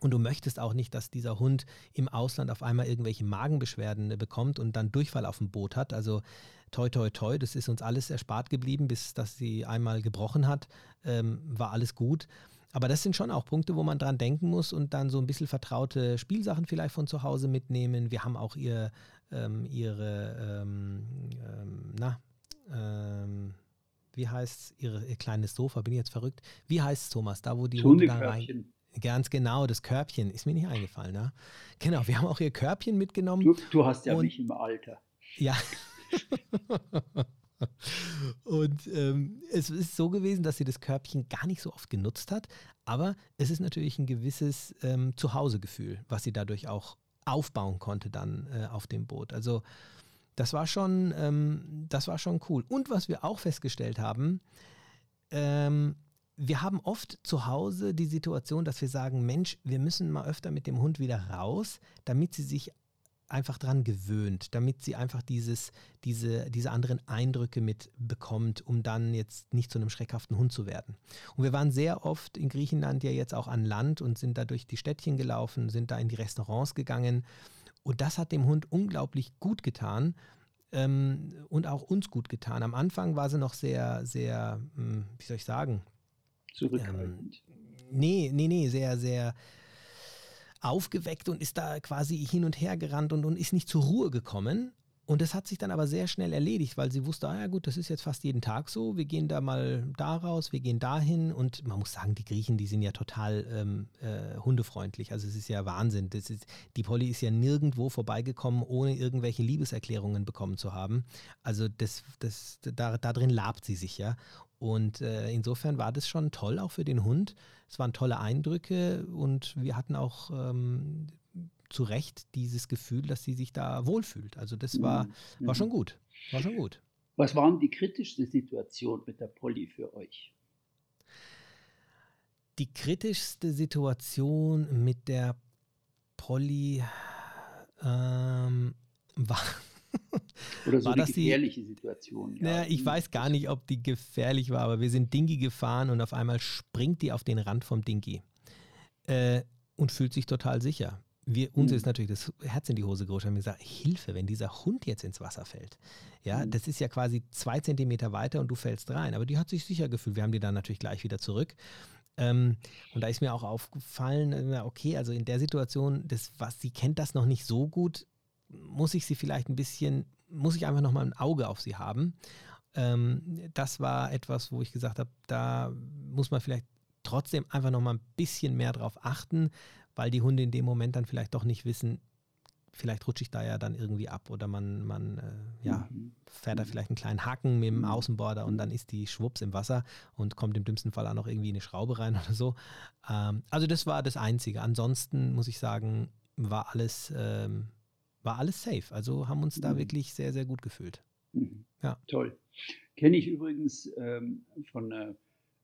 Und du möchtest auch nicht, dass dieser Hund im Ausland auf einmal irgendwelche Magenbeschwerden bekommt und dann Durchfall auf dem Boot hat. Also toi, toi, toi, das ist uns alles erspart geblieben, bis das sie einmal gebrochen hat, ähm, war alles gut. Aber das sind schon auch Punkte, wo man dran denken muss und dann so ein bisschen vertraute Spielsachen vielleicht von zu Hause mitnehmen. Wir haben auch ihr, ähm, ihre, ähm, ähm na, ähm, wie heißt ihre, ihr kleines Sofa? Bin ich jetzt verrückt? Wie heißt Thomas? Da, wo die Hunde da rein. Ganz genau, das Körbchen ist mir nicht eingefallen. Ne? Genau, wir haben auch ihr Körbchen mitgenommen. Du, du hast ja und, mich im Alter. Ja. Und ähm, es ist so gewesen, dass sie das Körbchen gar nicht so oft genutzt hat, aber es ist natürlich ein gewisses ähm, Zuhausegefühl, was sie dadurch auch aufbauen konnte dann äh, auf dem Boot. Also das war schon, ähm, das war schon cool. Und was wir auch festgestellt haben, ähm, wir haben oft zu Hause die Situation, dass wir sagen, Mensch, wir müssen mal öfter mit dem Hund wieder raus, damit sie sich einfach dran gewöhnt, damit sie einfach dieses, diese, diese anderen Eindrücke mitbekommt, um dann jetzt nicht zu einem schreckhaften Hund zu werden. Und wir waren sehr oft in Griechenland ja jetzt auch an Land und sind da durch die Städtchen gelaufen, sind da in die Restaurants gegangen. Und das hat dem Hund unglaublich gut getan ähm, und auch uns gut getan. Am Anfang war sie noch sehr, sehr, hm, wie soll ich sagen? Zurückhaltend. Ähm, nee, nee, nee, sehr, sehr aufgeweckt und ist da quasi hin und her gerannt und, und ist nicht zur Ruhe gekommen. Und das hat sich dann aber sehr schnell erledigt, weil sie wusste, ah ja gut, das ist jetzt fast jeden Tag so. Wir gehen da mal da raus, wir gehen dahin. Und man muss sagen, die Griechen, die sind ja total ähm, äh, hundefreundlich. Also es ist ja Wahnsinn. Das ist, die Polly ist ja nirgendwo vorbeigekommen, ohne irgendwelche Liebeserklärungen bekommen zu haben. Also das, das, da, da drin labt sie sich ja. Und äh, insofern war das schon toll, auch für den Hund. Es waren tolle Eindrücke und wir hatten auch ähm, zu Recht dieses Gefühl, dass sie sich da wohlfühlt. Also das war, mhm. war schon gut. War schon gut. Was waren die kritischste Situation mit der Polly für euch? Die kritischste Situation mit der Polly ähm, war, oder so war eine gefährliche die, Situation. Ja. Naja, ich weiß gar nicht, ob die gefährlich war, aber wir sind Dingi gefahren und auf einmal springt die auf den Rand vom Dingi äh, und fühlt sich total sicher. Wir, uns mhm. ist natürlich das Herz in die Hose gerutscht. Wir haben gesagt, Hilfe, wenn dieser Hund jetzt ins Wasser fällt. Ja, mhm. das ist ja quasi zwei Zentimeter weiter und du fällst rein. Aber die hat sich sicher gefühlt. Wir haben die dann natürlich gleich wieder zurück. Ähm, und da ist mir auch aufgefallen, okay, also in der Situation, das, was sie kennt das noch nicht so gut, muss ich sie vielleicht ein bisschen, muss ich einfach nochmal ein Auge auf sie haben. Ähm, das war etwas, wo ich gesagt habe, da muss man vielleicht trotzdem einfach nochmal ein bisschen mehr drauf achten, weil die Hunde in dem Moment dann vielleicht doch nicht wissen, vielleicht rutsche ich da ja dann irgendwie ab oder man, man äh, ja, mhm. fährt da vielleicht einen kleinen Haken mit dem mhm. Außenborder und dann ist die schwupps im Wasser und kommt im dümmsten Fall auch noch irgendwie eine Schraube rein oder so. Ähm, also das war das Einzige. Ansonsten muss ich sagen, war alles ähm, war alles safe. Also haben uns da mhm. wirklich sehr, sehr gut gefühlt. Mhm. Ja. Toll. Kenne ich übrigens ähm, von einer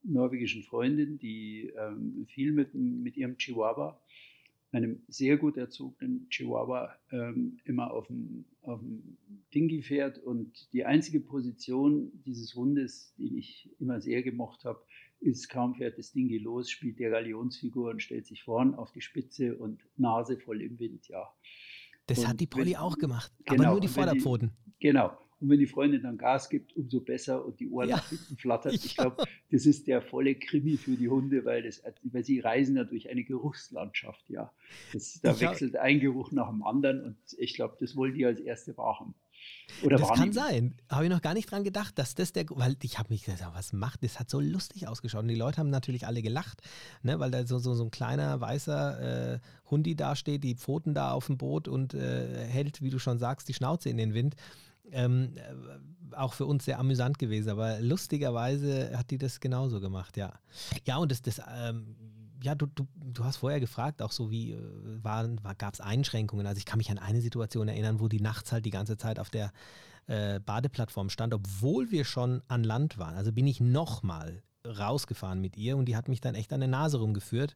norwegischen Freundin, die ähm, viel mit, mit ihrem Chihuahua, einem sehr gut erzogenen Chihuahua, ähm, immer auf dem, auf dem Dingi fährt. Und die einzige Position dieses Hundes, den ich immer sehr gemocht habe, ist, kaum fährt das Dingi los, spielt der Galionsfigur und stellt sich vorn auf die Spitze und Nase voll im Wind, ja. Das und hat die Polly auch gemacht, genau, aber nur die Vorderpfoten. Die, genau. Und wenn die Freundin dann Gas gibt, umso besser und die Ohren ja. nach hinten flattert. Ich glaube, das ist der volle Krimi für die Hunde, weil, das, weil sie reisen ja durch eine Geruchslandschaft. Ja. Das, da ich wechselt ein Geruch nach dem anderen und ich glaube, das wollen die als erste wahrhaben. Oder das kann sein. Habe ich noch gar nicht dran gedacht, dass das der, weil ich habe mich gesagt, was macht, das hat so lustig ausgeschaut. Und die Leute haben natürlich alle gelacht, ne, weil da so, so, so ein kleiner weißer äh, Hundi dasteht, die Pfoten da auf dem Boot und äh, hält, wie du schon sagst, die Schnauze in den Wind. Ähm, äh, auch für uns sehr amüsant gewesen, aber lustigerweise hat die das genauso gemacht, ja. Ja, und das, das ähm, ja, du, du, du hast vorher gefragt, auch so wie äh, waren, war, gab es Einschränkungen. Also ich kann mich an eine Situation erinnern, wo die nachts halt die ganze Zeit auf der äh, Badeplattform stand, obwohl wir schon an Land waren. Also bin ich nochmal rausgefahren mit ihr und die hat mich dann echt an der Nase rumgeführt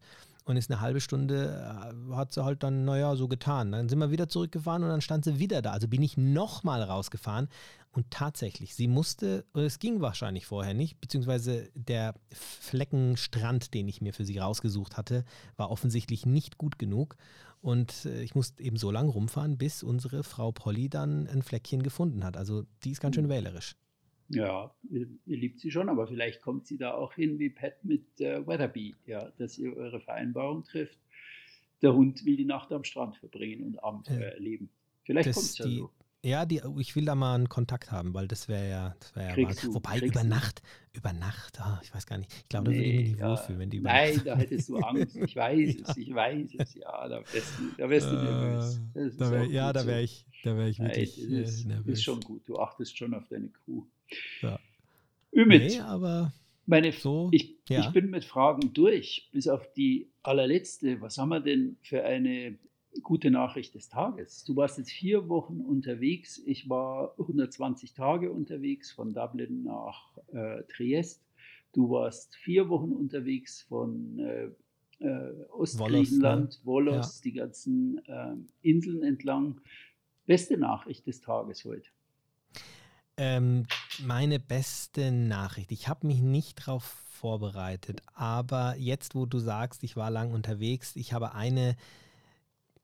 und ist eine halbe Stunde, äh, hat sie halt dann, naja, so getan. Dann sind wir wieder zurückgefahren und dann stand sie wieder da. Also bin ich nochmal rausgefahren und tatsächlich, sie musste, es ging wahrscheinlich vorher nicht, beziehungsweise der Fleckenstrand, den ich mir für sie rausgesucht hatte, war offensichtlich nicht gut genug. Und äh, ich musste eben so lange rumfahren, bis unsere Frau Polly dann ein Fleckchen gefunden hat. Also die ist ganz schön wählerisch. Ja, ihr, ihr, liebt sie schon, aber vielleicht kommt sie da auch hin wie Pat mit äh, Weatherby, ja, dass ihr eure Vereinbarung trifft. Der Hund will die Nacht am Strand verbringen und Abenteuer äh, erleben. Vielleicht kommt es ja so. Ja, die, ich will da mal einen Kontakt haben, weil das wäre ja, das wär ja du, Wobei über. Nacht, über Nacht, oh, ich weiß gar nicht. Ich glaube, da nee, würde ich mich nicht ja. wohlfühlen, wenn die über Nein, da hättest du Angst. Ich weiß ja. es, ich weiß es. Ja, da wärst du, da wärst du nervös. Da wär, ja, da wäre ich, da wäre ich wirklich Nein, ist, äh, nervös. Ist schon gut. Du achtest schon auf deine Crew. Ja. Ümit, nee, aber meine, so, ich, ja. ich bin mit Fragen durch, bis auf die allerletzte. Was haben wir denn für eine gute Nachricht des Tages? Du warst jetzt vier Wochen unterwegs. Ich war 120 Tage unterwegs von Dublin nach äh, Triest. Du warst vier Wochen unterwegs von äh, äh, Ostgriechenland, Volos, ne? ja. die ganzen ähm, Inseln entlang. Beste Nachricht des Tages heute. Ähm, meine beste Nachricht. Ich habe mich nicht darauf vorbereitet, aber jetzt, wo du sagst, ich war lang unterwegs, ich habe eine,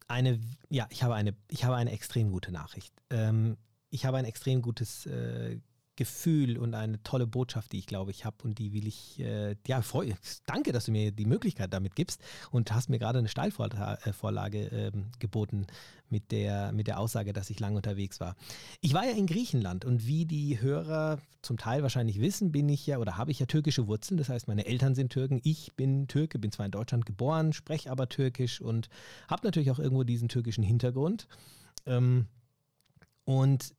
eine, ja, ich habe eine, ich habe eine extrem gute Nachricht. Ähm, ich habe ein extrem gutes äh, Gefühl und eine tolle Botschaft, die ich glaube, ich habe und die will ich, äh, ja, freu, danke, dass du mir die Möglichkeit damit gibst und hast mir gerade eine Steilvorlage äh, geboten mit der, mit der Aussage, dass ich lange unterwegs war. Ich war ja in Griechenland und wie die Hörer zum Teil wahrscheinlich wissen, bin ich ja oder habe ich ja türkische Wurzeln. Das heißt, meine Eltern sind Türken, ich bin Türke, bin zwar in Deutschland geboren, spreche aber Türkisch und habe natürlich auch irgendwo diesen türkischen Hintergrund. Ähm, und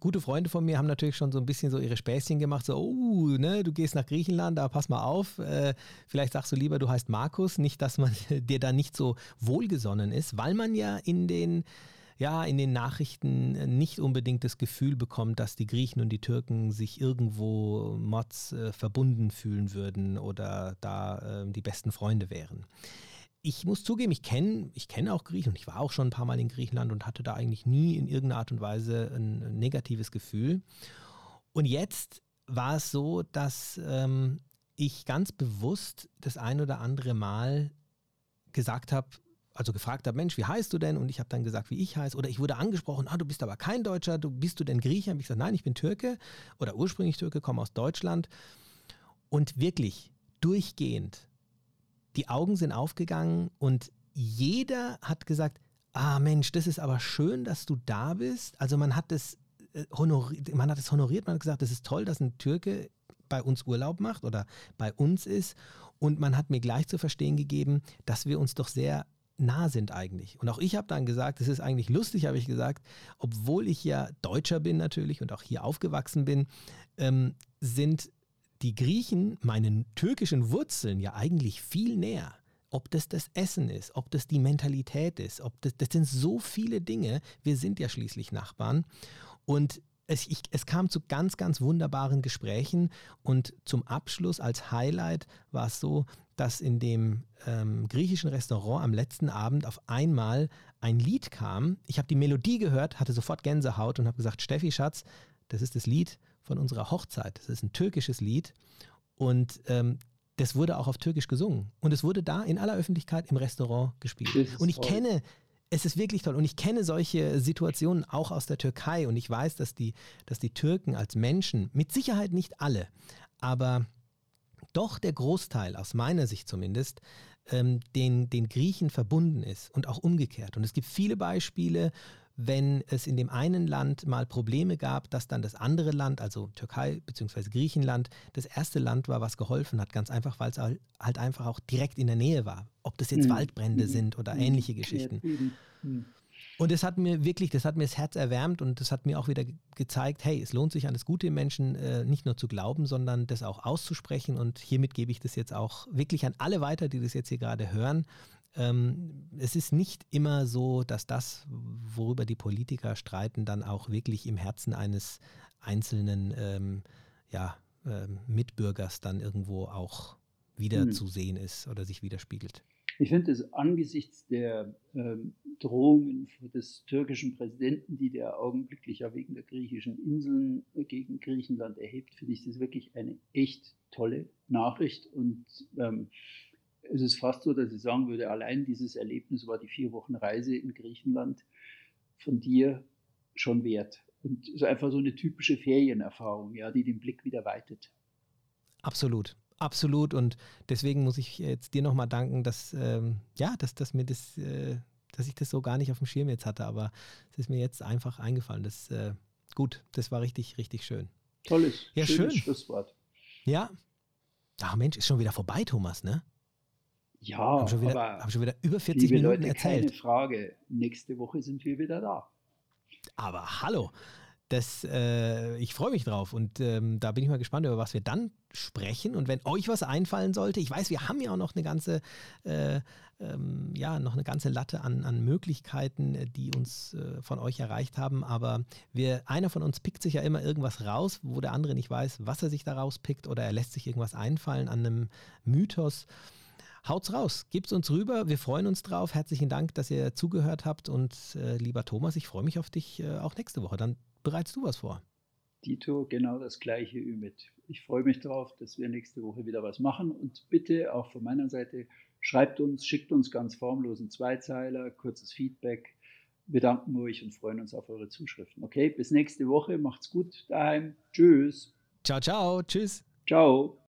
gute Freunde von mir haben natürlich schon so ein bisschen so ihre Späßchen gemacht, so, oh, ne, du gehst nach Griechenland, da pass mal auf, äh, vielleicht sagst du lieber, du heißt Markus, nicht, dass man dir da nicht so wohlgesonnen ist, weil man ja in den ja, in den Nachrichten nicht unbedingt das Gefühl bekommt, dass die Griechen und die Türken sich irgendwo Mods äh, verbunden fühlen würden oder da äh, die besten Freunde wären ich muss zugeben, ich kenne ich kenn auch Griechen und ich war auch schon ein paar Mal in Griechenland und hatte da eigentlich nie in irgendeiner Art und Weise ein, negatives Gefühl. Und jetzt war es so, dass ähm, ich ganz bewusst das ein oder andere Mal gesagt habe, also gefragt habe, Mensch, wie heißt du denn? Und ich habe dann gesagt, wie ich heiße. Oder ich wurde angesprochen, ah, du bist aber kein Deutscher, du bist du denn Grieche? Habe ich gesagt, nein, ich bin Türke oder ursprünglich Türke, komme aus Deutschland. Und wirklich durchgehend die Augen sind aufgegangen und jeder hat gesagt, ah Mensch, das ist aber schön, dass du da bist. Also man hat es äh, honoriert, man hat es honoriert, man hat gesagt, das ist toll, dass ein Türke bei uns Urlaub macht oder bei uns ist. Und man hat mir gleich zu verstehen gegeben, dass wir uns doch sehr nah sind eigentlich. Und auch ich habe dann gesagt, es ist eigentlich lustig, habe ich gesagt, obwohl ich ja Deutscher bin natürlich und auch hier aufgewachsen bin, ähm, sind die Griechen meinen türkischen Wurzeln ja eigentlich viel näher. Ob das das Essen ist, ob das die Mentalität ist, ob das, das sind so viele Dinge. Wir sind ja schließlich Nachbarn. Und es, ich, es, kam zu ganz, ganz wunderbaren Gesprächen und zum Abschluss als Highlight war es so, dass in dem ähm, griechischen Restaurant am letzten Abend auf einmal ein Lied kam. Ich habe die Melodie gehört, hatte sofort Gänsehaut und habe gesagt, Steffi Schatz, das ist das Lied von unserer Hochzeit. Das ist ein türkisches Lied und ähm, das wurde auch auf Türkisch gesungen. Und es wurde da in aller Öffentlichkeit im Restaurant gespielt. Und ich toll. kenne, es ist wirklich toll. Und ich kenne solche Situationen auch aus der Türkei und ich weiß, dass die, dass die Türken als Menschen, mit Sicherheit nicht alle, aber doch der Großteil, aus meiner Sicht zumindest, ähm, den, den Griechen verbunden ist und auch umgekehrt. Und es gibt viele Beispiele, wenn es in dem einen Land mal Probleme gab, dass dann das andere Land, also Türkei bzw. Griechenland, das erste Land war, was geholfen hat. Ganz einfach, weil es halt einfach auch direkt in der Nähe war. Ob das jetzt mhm. Waldbrände mhm. sind oder mhm. ähnliche Geschichten. Mhm. Und das hat mir wirklich, das hat mir das Herz erwärmt und das hat mir auch wieder gezeigt, hey, es lohnt sich an das Gute im Menschen äh, nicht nur zu glauben, sondern das auch auszusprechen. Und hiermit gebe ich das jetzt auch wirklich an alle weiter, die das jetzt hier gerade hören. Ähm, es ist nicht immer so, dass das, worüber die Politiker streiten, dann auch wirklich im Herzen eines einzelnen ähm, ja, ähm, Mitbürgers dann irgendwo auch wieder hm. zu sehen ist oder sich widerspiegelt. Ich finde es angesichts der ähm, Drohungen des türkischen Präsidenten, die der augenblicklich ja wegen der griechischen Inseln gegen Griechenland erhebt, finde ich das wirklich eine echt tolle Nachricht. Und ähm, es ist fast so, dass ich sagen würde, allein dieses Erlebnis war die vier Wochen Reise in Griechenland von dir schon wert. Und es ist einfach so eine typische Ferienerfahrung, ja, die den Blick wieder weitet. Absolut. Absolut und deswegen muss ich jetzt dir nochmal danken, dass, ähm, ja, dass, dass mir das, äh, dass ich das so gar nicht auf dem Schirm jetzt hatte, aber es ist mir jetzt einfach eingefallen. Das äh, gut, das war richtig, richtig schön. Tolles, ja, schön. Schlusswort. Ja. Ach Mensch, ist schon wieder vorbei, Thomas, ne? Ja, haben schon wieder, aber haben schon wieder über 40 Minuten Leute, erzählt. Keine Frage. Nächste Woche sind wir wieder da. Aber hallo. Das, äh, ich freue mich drauf und ähm, da bin ich mal gespannt, über was wir dann sprechen. Und wenn euch was einfallen sollte, ich weiß, wir haben ja auch noch eine ganze, äh, ähm, ja, noch eine ganze Latte an, an Möglichkeiten, die uns äh, von euch erreicht haben. Aber wir, einer von uns pickt sich ja immer irgendwas raus, wo der andere nicht weiß, was er sich da rauspickt oder er lässt sich irgendwas einfallen an einem Mythos. Haut's raus, gebt's uns rüber. Wir freuen uns drauf. Herzlichen Dank, dass ihr zugehört habt. Und äh, lieber Thomas, ich freue mich auf dich äh, auch nächste Woche. Dann bereitest du was vor. Dito, genau das gleiche Ümit. Ich freue mich darauf, dass wir nächste Woche wieder was machen. Und bitte auch von meiner Seite, schreibt uns, schickt uns ganz formlosen Zweizeiler, kurzes Feedback. Wir danken euch und freuen uns auf eure Zuschriften. Okay, bis nächste Woche. Macht's gut daheim. Tschüss. Ciao, ciao. Tschüss. Ciao.